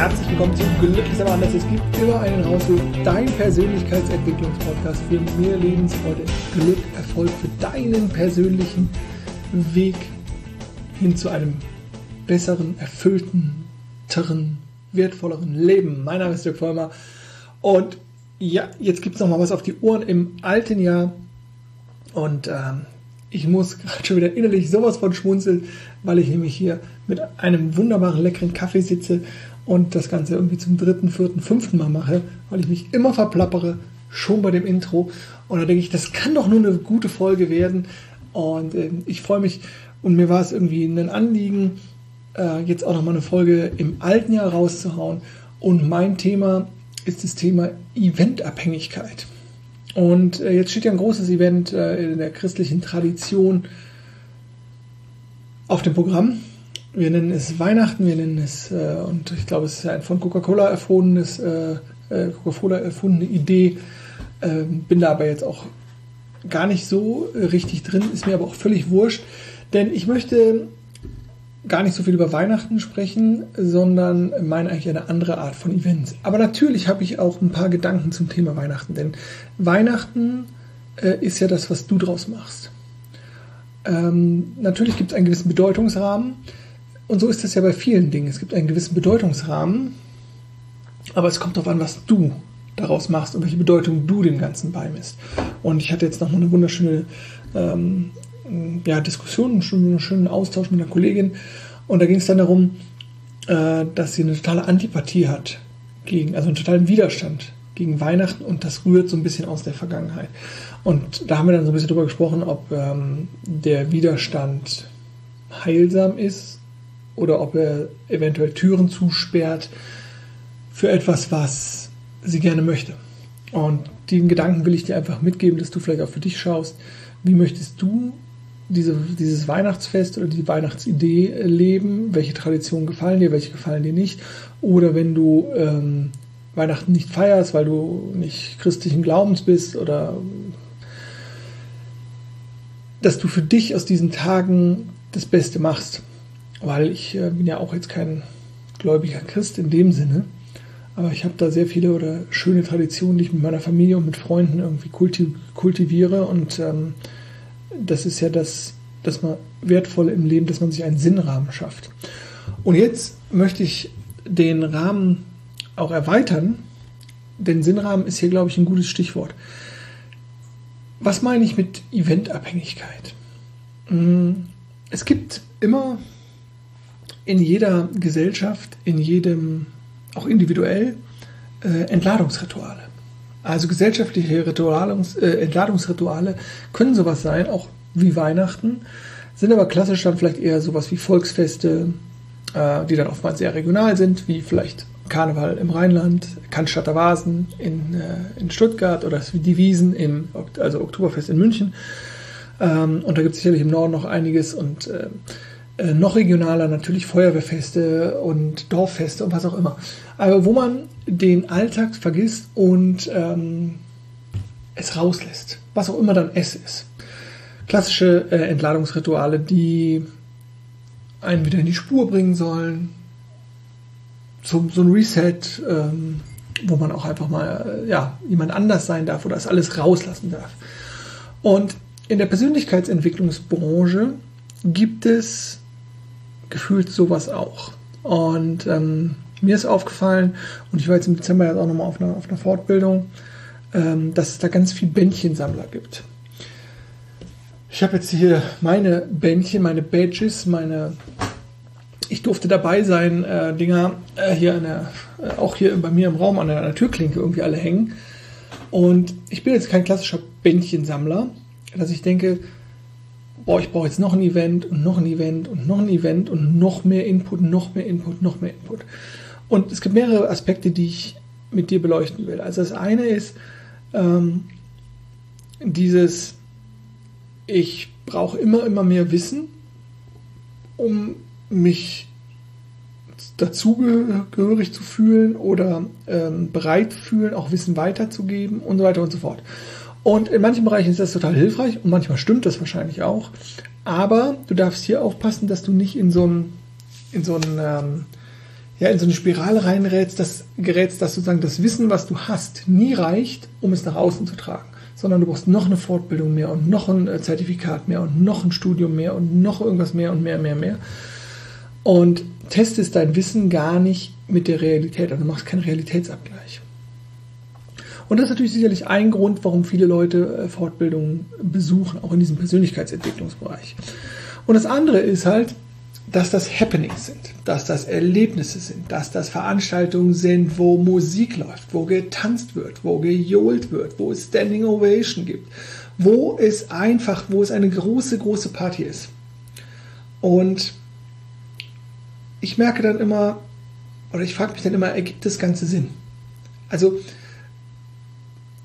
herzlich willkommen zu Glück ist aber anders. Es gibt immer einen Rausweg, dein Persönlichkeitsentwicklungspodcast für mehr Lebensfreude, Glück, Erfolg für deinen persönlichen Weg hin zu einem besseren, erfüllten, wertvolleren Leben. Mein Name ist Dirk Vollmer und ja, jetzt gibt es nochmal was auf die Ohren im alten Jahr und ähm, ich muss gerade schon wieder innerlich sowas von schmunzeln, weil ich nämlich hier mit einem wunderbaren, leckeren Kaffee sitze und das Ganze irgendwie zum dritten, vierten, fünften Mal mache, weil ich mich immer verplappere, schon bei dem Intro. Und da denke ich, das kann doch nur eine gute Folge werden. Und äh, ich freue mich und mir war es irgendwie ein Anliegen, äh, jetzt auch nochmal eine Folge im alten Jahr rauszuhauen. Und mein Thema ist das Thema Eventabhängigkeit. Und äh, jetzt steht ja ein großes Event äh, in der christlichen Tradition auf dem Programm. Wir nennen es Weihnachten, wir nennen es, äh, und ich glaube, es ist ein von Coca-Cola erfundenes, äh, äh, Coca-Cola erfundene Idee. Ähm, bin da aber jetzt auch gar nicht so richtig drin, ist mir aber auch völlig wurscht. Denn ich möchte gar nicht so viel über Weihnachten sprechen, sondern meine eigentlich eine andere Art von Events. Aber natürlich habe ich auch ein paar Gedanken zum Thema Weihnachten, denn Weihnachten äh, ist ja das, was du draus machst. Ähm, natürlich gibt es einen gewissen Bedeutungsrahmen und so ist es ja bei vielen Dingen. Es gibt einen gewissen Bedeutungsrahmen, aber es kommt darauf an, was du daraus machst und welche Bedeutung du dem Ganzen beimisst. Und ich hatte jetzt noch mal eine wunderschöne ähm, ja, Diskussion, einen schönen Austausch mit einer Kollegin. Und da ging es dann darum, äh, dass sie eine totale Antipathie hat gegen, also einen totalen Widerstand gegen Weihnachten und das rührt so ein bisschen aus der Vergangenheit. Und da haben wir dann so ein bisschen drüber gesprochen, ob ähm, der Widerstand heilsam ist oder ob er eventuell Türen zusperrt für etwas, was sie gerne möchte. Und den Gedanken will ich dir einfach mitgeben, dass du vielleicht auch für dich schaust, wie möchtest du diese, dieses Weihnachtsfest oder die Weihnachtsidee leben, welche Traditionen gefallen dir, welche gefallen dir nicht. Oder wenn du ähm, Weihnachten nicht feierst, weil du nicht christlichen Glaubens bist oder dass du für dich aus diesen Tagen das Beste machst. Weil ich äh, bin ja auch jetzt kein gläubiger Christ in dem Sinne, aber ich habe da sehr viele oder schöne Traditionen, die ich mit meiner Familie und mit Freunden irgendwie kultiviere und ähm, das ist ja das, das man wertvoll im Leben, dass man sich einen Sinnrahmen schafft. Und jetzt möchte ich den Rahmen auch erweitern, denn Sinnrahmen ist hier, glaube ich, ein gutes Stichwort. Was meine ich mit Eventabhängigkeit? Hm, es gibt immer in jeder Gesellschaft, in jedem, auch individuell, äh, Entladungsrituale. Also gesellschaftliche Ritualungs, äh, Entladungsrituale können sowas sein, auch wie Weihnachten, sind aber klassisch dann vielleicht eher sowas wie Volksfeste, äh, die dann oftmals sehr regional sind, wie vielleicht Karneval im Rheinland, Cannstatter Vasen in, äh, in Stuttgart oder die Wiesen im also Oktoberfest in München. Ähm, und da gibt es sicherlich im Norden noch einiges und äh, noch regionaler natürlich Feuerwehrfeste und Dorffeste und was auch immer. Aber wo man den Alltag vergisst und ähm, es rauslässt, was auch immer dann es ist. Klassische äh, Entladungsrituale, die einen wieder in die Spur bringen sollen. So, so ein Reset, ähm, wo man auch einfach mal äh, ja, jemand anders sein darf oder das alles rauslassen darf. Und in der Persönlichkeitsentwicklungsbranche gibt es gefühlt sowas auch. Und ähm, mir ist aufgefallen, und ich war jetzt im Dezember jetzt auch nochmal auf einer, auf einer Fortbildung, ähm, dass es da ganz viel Bändchensammler gibt. Ich habe jetzt hier meine Bändchen, meine Badges, meine ich durfte dabei sein, äh, Dinger äh, hier an der, äh, auch hier bei mir im Raum an der, an der, Türklinke irgendwie alle hängen. Und ich bin jetzt kein klassischer Bändchensammler, dass ich denke, boah, ich brauche jetzt noch ein Event und noch ein Event und noch ein Event und noch mehr Input, noch mehr Input, noch mehr Input. Und es gibt mehrere Aspekte, die ich mit dir beleuchten will. Also das eine ist ähm, dieses, ich brauche immer, immer mehr Wissen, um mich dazugehörig zu fühlen oder ähm, bereit fühlen, auch Wissen weiterzugeben und so weiter und so fort. Und in manchen Bereichen ist das total hilfreich und manchmal stimmt das wahrscheinlich auch. Aber du darfst hier aufpassen, dass du nicht in so ein, in so ein, ähm, ja, in so eine Spirale reingerätst, dass, gerätst, dass sozusagen das Wissen, was du hast, nie reicht, um es nach außen zu tragen. Sondern du brauchst noch eine Fortbildung mehr und noch ein äh, Zertifikat mehr und noch ein Studium mehr und noch irgendwas mehr und mehr, mehr, mehr. Und testest dein Wissen gar nicht mit der Realität. Also du machst keinen Realitätsabgleich. Und das ist natürlich sicherlich ein Grund, warum viele Leute äh, Fortbildungen besuchen, auch in diesem Persönlichkeitsentwicklungsbereich. Und das andere ist halt, dass das Happenings sind, dass das Erlebnisse sind, dass das Veranstaltungen sind, wo Musik läuft, wo getanzt wird, wo gejohlt wird, wo es Standing Ovation gibt, wo es einfach, wo es eine große, große Party ist. Und ich merke dann immer, oder ich frage mich dann immer, ergibt das Ganze Sinn? Also,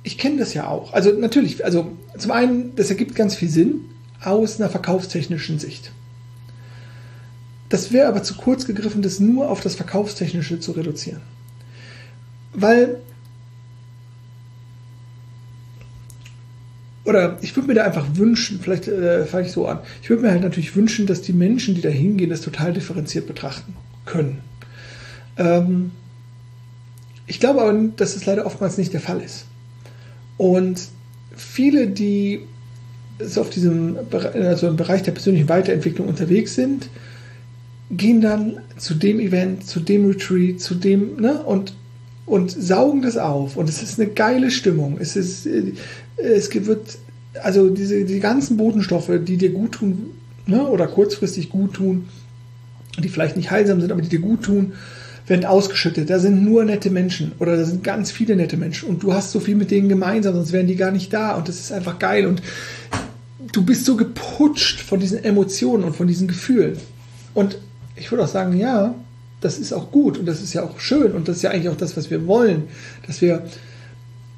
ich kenne das ja auch. Also natürlich, also zum einen, das ergibt ganz viel Sinn aus einer verkaufstechnischen Sicht. Das wäre aber zu kurz gegriffen, das nur auf das Verkaufstechnische zu reduzieren. Weil, oder ich würde mir da einfach wünschen, vielleicht äh, fange ich so an, ich würde mir halt natürlich wünschen, dass die Menschen, die da hingehen, das total differenziert betrachten können. Ähm, ich glaube aber, dass es leider oftmals nicht der Fall ist. Und viele, die so auf diesem also im Bereich der persönlichen Weiterentwicklung unterwegs sind, gehen dann zu dem Event, zu dem Retreat, zu dem, ne, und, und saugen das auf. Und es ist eine geile Stimmung. Es ist, äh, es wird, also diese, die ganzen Botenstoffe, die dir gut tun, ne, oder kurzfristig gut tun, die vielleicht nicht heilsam sind, aber die dir gut tun, werden ausgeschüttet. Da sind nur nette Menschen oder da sind ganz viele nette Menschen und du hast so viel mit denen gemeinsam, sonst wären die gar nicht da und das ist einfach geil und du bist so geputscht von diesen Emotionen und von diesen Gefühlen. Und ich würde auch sagen, ja, das ist auch gut und das ist ja auch schön und das ist ja eigentlich auch das, was wir wollen, dass wir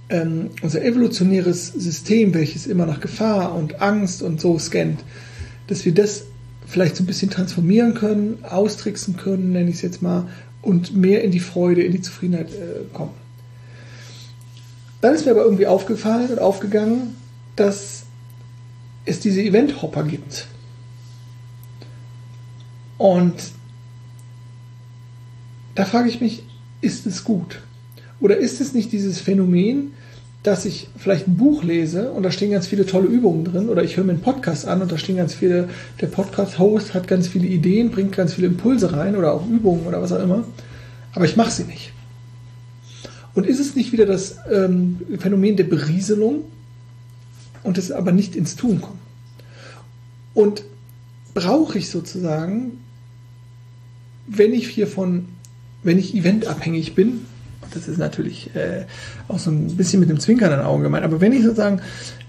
ähm, unser evolutionäres System, welches immer nach Gefahr und Angst und so scannt, dass wir das vielleicht so ein bisschen transformieren können, austricksen können, nenne ich es jetzt mal, und mehr in die Freude, in die Zufriedenheit äh, kommen. Dann ist mir aber irgendwie aufgefallen und aufgegangen, dass es diese Event-Hopper gibt. Und da frage ich mich, ist es gut? Oder ist es nicht dieses Phänomen, dass ich vielleicht ein Buch lese und da stehen ganz viele tolle Übungen drin oder ich höre mir einen Podcast an und da stehen ganz viele, der Podcast-Host hat ganz viele Ideen, bringt ganz viele Impulse rein oder auch Übungen oder was auch immer, aber ich mache sie nicht. Und ist es nicht wieder das ähm, Phänomen der Berieselung und es aber nicht ins Tun kommt? Und brauche ich sozusagen wenn ich hier von, wenn ich eventabhängig bin, das ist natürlich äh, auch so ein bisschen mit dem Zwinkern in den Augen gemeint, aber wenn ich sozusagen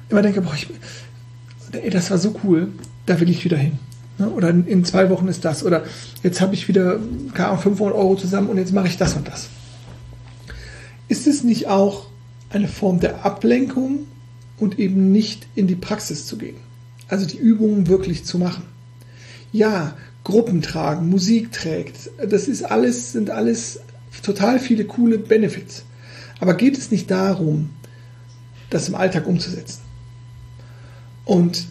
immer denke, boah, ich, ey, das war so cool, da will ich wieder hin. Ne? Oder in, in, zwei Wochen ist das. Oder jetzt habe ich wieder, keine Ahnung, 500 Euro zusammen und jetzt mache ich das und das. Ist es nicht auch eine Form der Ablenkung und eben nicht in die Praxis zu gehen? Also die Übungen wirklich zu machen. Ja, Gruppen tragen, Musik trägt. Das ist alles, sind alles total viele coole Benefits. Aber geht es nicht darum, das im Alltag umzusetzen? Und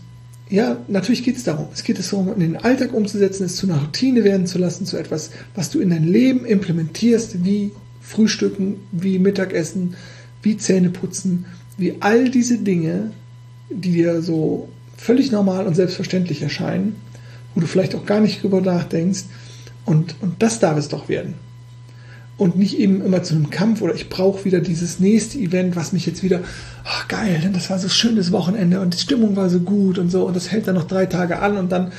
ja, natürlich geht es darum. Es geht es darum, in den Alltag umzusetzen, es zu einer Routine werden zu lassen, zu etwas, was du in dein Leben implementierst, wie Frühstücken, wie Mittagessen, wie Zähneputzen, wie all diese Dinge, die dir so völlig normal und selbstverständlich erscheinen, wo du vielleicht auch gar nicht drüber nachdenkst. Und, und das darf es doch werden. Und nicht eben immer zu einem Kampf oder ich brauche wieder dieses nächste Event, was mich jetzt wieder, ach geil, denn das war so schönes Wochenende und die Stimmung war so gut und so und das hält dann noch drei Tage an und dann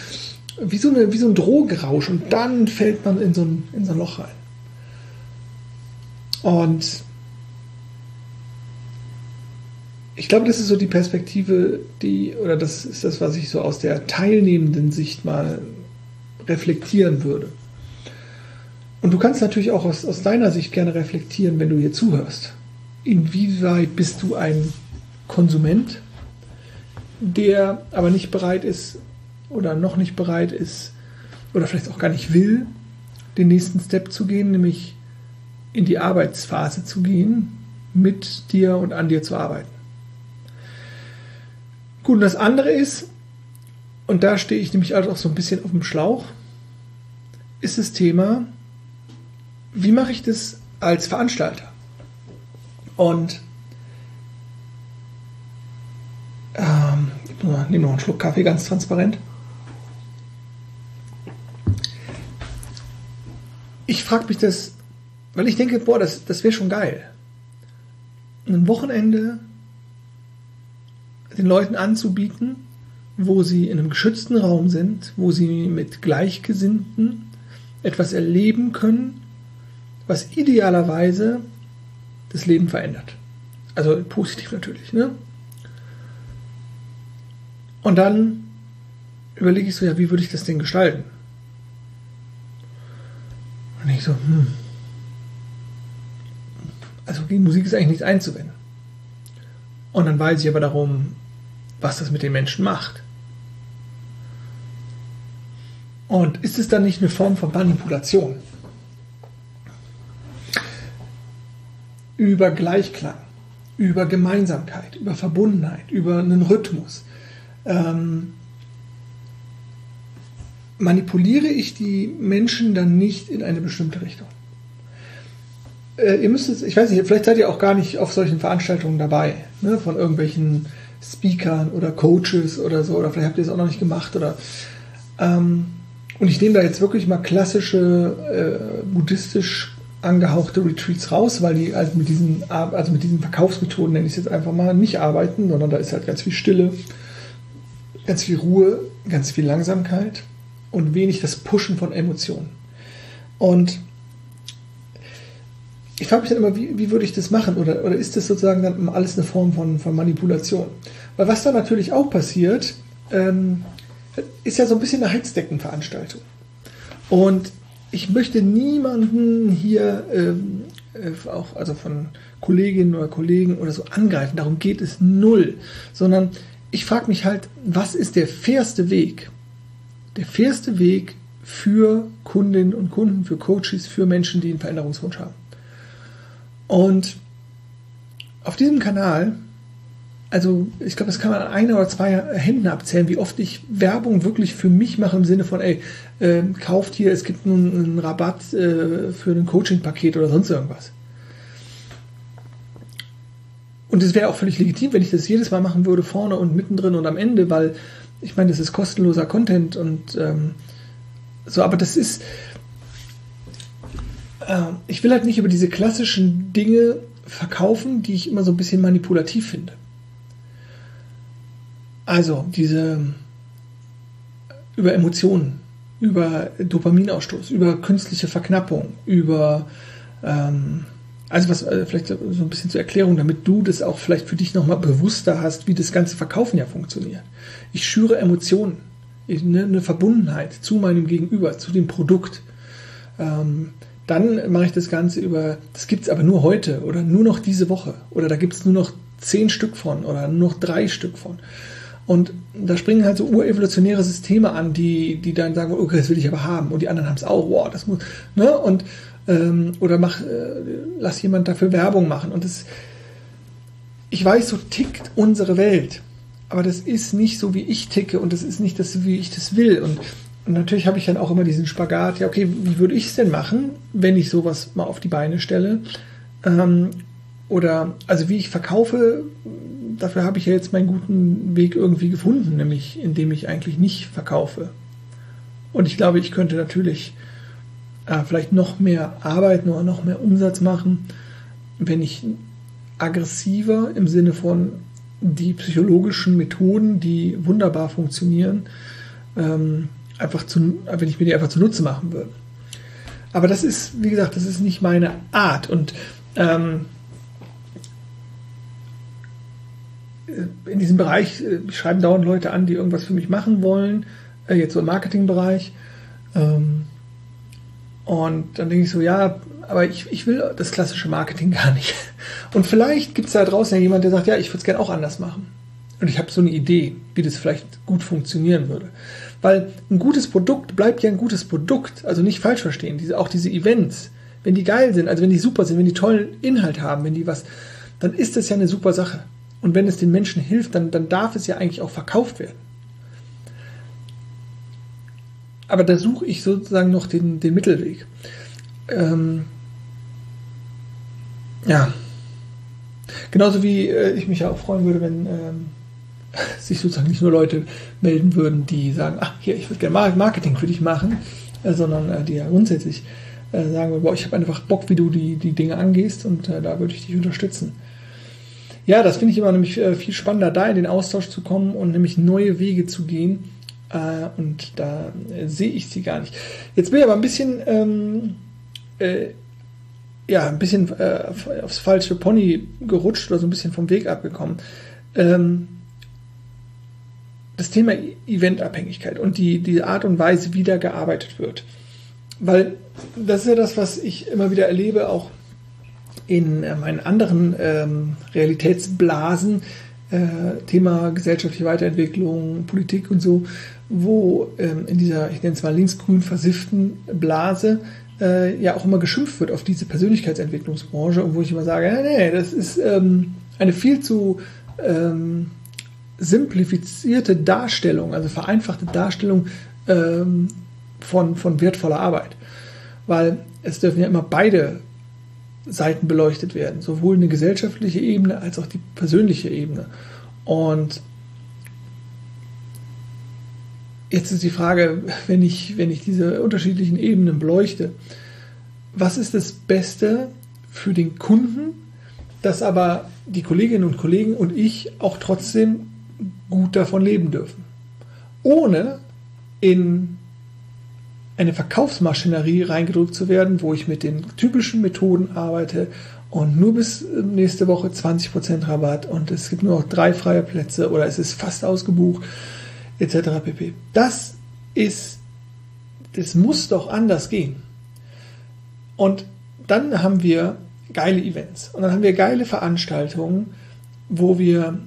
wie so, eine, wie so ein Drogenrausch und dann fällt man in so ein, in so ein Loch rein. Und ich glaube, das ist so die Perspektive, die, oder das ist das, was ich so aus der teilnehmenden Sicht mal reflektieren würde. Und du kannst natürlich auch aus, aus deiner Sicht gerne reflektieren, wenn du hier zuhörst. Inwieweit bist du ein Konsument, der aber nicht bereit ist oder noch nicht bereit ist oder vielleicht auch gar nicht will, den nächsten Step zu gehen, nämlich in die Arbeitsphase zu gehen, mit dir und an dir zu arbeiten. Gut, und das andere ist, und da stehe ich nämlich also auch so ein bisschen auf dem Schlauch, ist das Thema, wie mache ich das als Veranstalter? Und ähm, ich nehme noch einen Schluck Kaffee, ganz transparent. Ich frage mich das, weil ich denke, boah, das, das wäre schon geil. Ein Wochenende den Leuten anzubieten, wo sie in einem geschützten Raum sind, wo sie mit Gleichgesinnten etwas erleben können, was idealerweise das Leben verändert. Also positiv natürlich, ne? Und dann überlege ich so, ja, wie würde ich das denn gestalten? Und ich so, hm. Also gegen Musik ist eigentlich nichts einzuwenden. Und dann weiß ich aber darum, was das mit den Menschen macht. Und ist es dann nicht eine Form von Manipulation? Über Gleichklang, über Gemeinsamkeit, über Verbundenheit, über einen Rhythmus. Ähm, manipuliere ich die Menschen dann nicht in eine bestimmte Richtung? Äh, ihr müsst es, ich weiß nicht, vielleicht seid ihr auch gar nicht auf solchen Veranstaltungen dabei, ne, von irgendwelchen Speakern oder Coaches oder so, oder vielleicht habt ihr es auch noch nicht gemacht oder ähm, und ich nehme da jetzt wirklich mal klassische äh, buddhistisch angehauchte Retreats raus, weil die halt mit diesen, also mit diesen Verkaufsmethoden, nenne ich es jetzt einfach mal, nicht arbeiten, sondern da ist halt ganz viel Stille, ganz viel Ruhe, ganz viel Langsamkeit und wenig das Pushen von Emotionen. Und ich frage mich dann immer, wie, wie würde ich das machen? Oder, oder ist das sozusagen dann alles eine Form von, von Manipulation? Weil was da natürlich auch passiert, ähm, ist ja so ein bisschen eine Heizdeckenveranstaltung. Und ich möchte niemanden hier, ähm, äh, auch also von Kolleginnen oder Kollegen oder so angreifen. Darum geht es null. Sondern ich frage mich halt, was ist der fairste Weg? Der fairste Weg für Kundinnen und Kunden, für Coaches, für Menschen, die einen Veränderungswunsch haben. Und auf diesem Kanal, also ich glaube, das kann man an einer oder zwei Händen abzählen, wie oft ich Werbung wirklich für mich mache im Sinne von, ey, äh, kauft hier, es gibt einen, einen Rabatt äh, für ein Coaching-Paket oder sonst irgendwas. Und es wäre auch völlig legitim, wenn ich das jedes Mal machen würde, vorne und mittendrin und am Ende, weil ich meine, das ist kostenloser Content und ähm, so, aber das ist, äh, ich will halt nicht über diese klassischen Dinge verkaufen, die ich immer so ein bisschen manipulativ finde. Also diese über Emotionen, über Dopaminausstoß, über künstliche Verknappung, über ähm, also was äh, vielleicht so ein bisschen zur Erklärung, damit du das auch vielleicht für dich nochmal bewusster hast, wie das ganze Verkaufen ja funktioniert. Ich schüre Emotionen, eine, eine Verbundenheit zu meinem Gegenüber, zu dem Produkt. Ähm, dann mache ich das Ganze über, das gibt es aber nur heute oder nur noch diese Woche oder da gibt es nur noch zehn Stück von oder nur noch drei Stück von. Und da springen halt so urevolutionäre Systeme an, die, die dann sagen, okay, das will ich aber haben. Und die anderen haben es auch, wow, das muss, ne? Und, ähm, oder mach, äh, lass jemand dafür Werbung machen. Und das, ich weiß, so tickt unsere Welt. Aber das ist nicht so, wie ich ticke und das ist nicht das, wie ich das will. Und und natürlich habe ich dann auch immer diesen Spagat, ja, okay, wie würde ich es denn machen, wenn ich sowas mal auf die Beine stelle? Ähm, oder, also wie ich verkaufe, dafür habe ich ja jetzt meinen guten Weg irgendwie gefunden, nämlich indem ich eigentlich nicht verkaufe. Und ich glaube, ich könnte natürlich äh, vielleicht noch mehr arbeiten oder noch mehr Umsatz machen, wenn ich aggressiver im Sinne von die psychologischen Methoden, die wunderbar funktionieren, ähm, einfach zu, wenn ich mir die einfach zunutze machen würde. Aber das ist, wie gesagt, das ist nicht meine Art. Und ähm, in diesem Bereich äh, schreiben dauernd Leute an, die irgendwas für mich machen wollen, äh, jetzt so im Marketingbereich. Ähm, und dann denke ich so, ja, aber ich, ich will das klassische Marketing gar nicht. Und vielleicht gibt es da draußen ja jemand, der sagt, ja, ich würde es gerne auch anders machen. Und ich habe so eine Idee, wie das vielleicht gut funktionieren würde. Weil ein gutes Produkt bleibt ja ein gutes Produkt. Also nicht falsch verstehen. Diese, auch diese Events, wenn die geil sind, also wenn die super sind, wenn die tollen Inhalt haben, wenn die was, dann ist das ja eine super Sache. Und wenn es den Menschen hilft, dann, dann darf es ja eigentlich auch verkauft werden. Aber da suche ich sozusagen noch den, den Mittelweg. Ähm, ja, genauso wie äh, ich mich ja auch freuen würde, wenn ähm, sich sozusagen nicht nur Leute melden würden, die sagen, ach hier, ich würde gerne Marketing für dich machen, äh, sondern äh, die ja grundsätzlich äh, sagen, boah, ich habe einfach Bock, wie du die, die Dinge angehst und äh, da würde ich dich unterstützen. Ja, das finde ich immer nämlich äh, viel spannender, da in den Austausch zu kommen und nämlich neue Wege zu gehen. Äh, und da äh, sehe ich sie gar nicht. Jetzt bin ich aber ein bisschen, ähm, äh, ja, ein bisschen äh, aufs falsche Pony gerutscht oder so ein bisschen vom Weg abgekommen. Ähm, das Thema Eventabhängigkeit und die, die Art und Weise, wie da gearbeitet wird. Weil das ist ja das, was ich immer wieder erlebe, auch in meinen anderen ähm, Realitätsblasen, äh, Thema gesellschaftliche Weiterentwicklung, Politik und so, wo ähm, in dieser, ich nenne es mal linksgrün versifften Blase, äh, ja auch immer geschimpft wird auf diese Persönlichkeitsentwicklungsbranche und wo ich immer sage, ja, nee, das ist ähm, eine viel zu ähm, simplifizierte Darstellung, also vereinfachte Darstellung ähm, von, von wertvoller Arbeit. Weil es dürfen ja immer beide Seiten beleuchtet werden, sowohl eine gesellschaftliche Ebene als auch die persönliche Ebene. Und jetzt ist die Frage, wenn ich, wenn ich diese unterschiedlichen Ebenen beleuchte, was ist das Beste für den Kunden, dass aber die Kolleginnen und Kollegen und ich auch trotzdem gut davon leben dürfen, ohne in eine Verkaufsmaschinerie reingedrückt zu werden, wo ich mit den typischen Methoden arbeite und nur bis nächste Woche 20% Rabatt und es gibt nur noch drei freie Plätze oder es ist fast ausgebucht, etc. pp. Das ist, das muss doch anders gehen. Und dann haben wir geile Events und dann haben wir geile Veranstaltungen, wo wir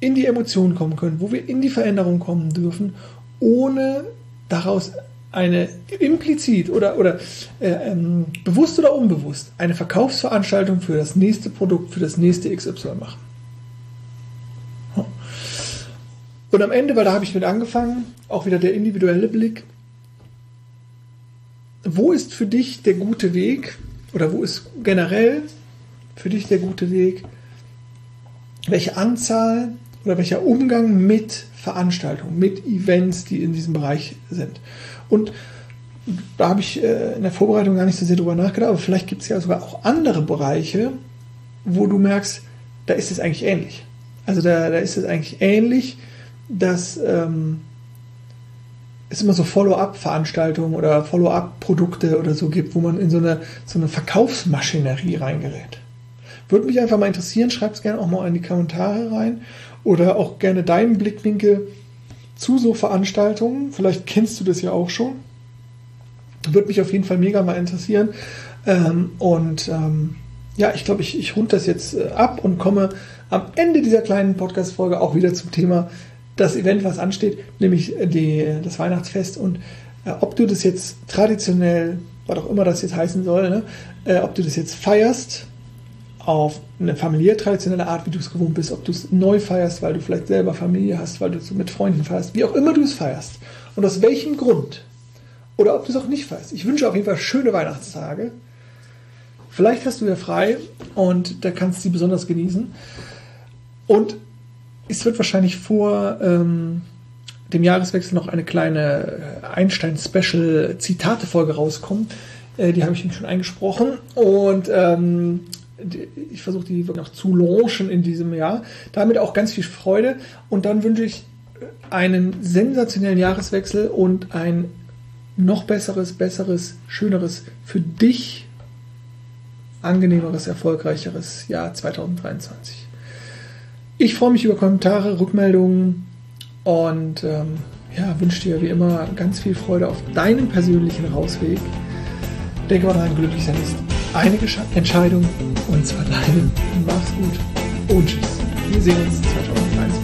in die Emotionen kommen können, wo wir in die Veränderung kommen dürfen, ohne daraus eine implizit oder, oder äh, ähm, bewusst oder unbewusst eine Verkaufsveranstaltung für das nächste Produkt, für das nächste XY machen. Und am Ende, weil da habe ich mit angefangen, auch wieder der individuelle Blick. Wo ist für dich der gute Weg oder wo ist generell für dich der gute Weg? Welche Anzahl oder welcher Umgang mit Veranstaltungen, mit Events, die in diesem Bereich sind? Und da habe ich äh, in der Vorbereitung gar nicht so sehr drüber nachgedacht, aber vielleicht gibt es ja sogar auch andere Bereiche, wo du merkst, da ist es eigentlich ähnlich. Also da, da ist es eigentlich ähnlich, dass ähm, es immer so Follow-up-Veranstaltungen oder Follow-up-Produkte oder so gibt, wo man in so eine, so eine Verkaufsmaschinerie reingerät. Würde mich einfach mal interessieren, schreib es gerne auch mal in die Kommentare rein oder auch gerne deinen Blickwinkel zu so Veranstaltungen. Vielleicht kennst du das ja auch schon. Würde mich auf jeden Fall mega mal interessieren. Ähm, und ähm, ja, ich glaube, ich, ich rund das jetzt äh, ab und komme am Ende dieser kleinen Podcast-Folge auch wieder zum Thema das Event, was ansteht, nämlich die, das Weihnachtsfest. Und äh, ob du das jetzt traditionell, was auch immer das jetzt heißen soll, ne, äh, ob du das jetzt feierst auf eine familiär traditionelle Art, wie du es gewohnt bist, ob du es neu feierst, weil du vielleicht selber Familie hast, weil du es mit Freunden feierst, wie auch immer du es feierst und aus welchem Grund oder ob du es auch nicht feierst. Ich wünsche auf jeden Fall schöne Weihnachtstage. Vielleicht hast du ja frei und da kannst du sie besonders genießen. Und es wird wahrscheinlich vor ähm, dem Jahreswechsel noch eine kleine äh, Einstein-Special-Zitate-Folge rauskommen. Äh, die habe ich ihm schon eingesprochen. Und ähm, ich versuche die wirklich noch zu launchen in diesem Jahr. Damit auch ganz viel Freude und dann wünsche ich einen sensationellen Jahreswechsel und ein noch besseres, besseres, schöneres, für dich angenehmeres, erfolgreicheres Jahr 2023. Ich freue mich über Kommentare, Rückmeldungen und ähm, ja, wünsche dir wie immer ganz viel Freude auf deinem persönlichen Rausweg. Denke mal daran, glücklich sein ist eine Entscheidung und zwar deine. Mach's gut und tschüss. Wir sehen uns 2023.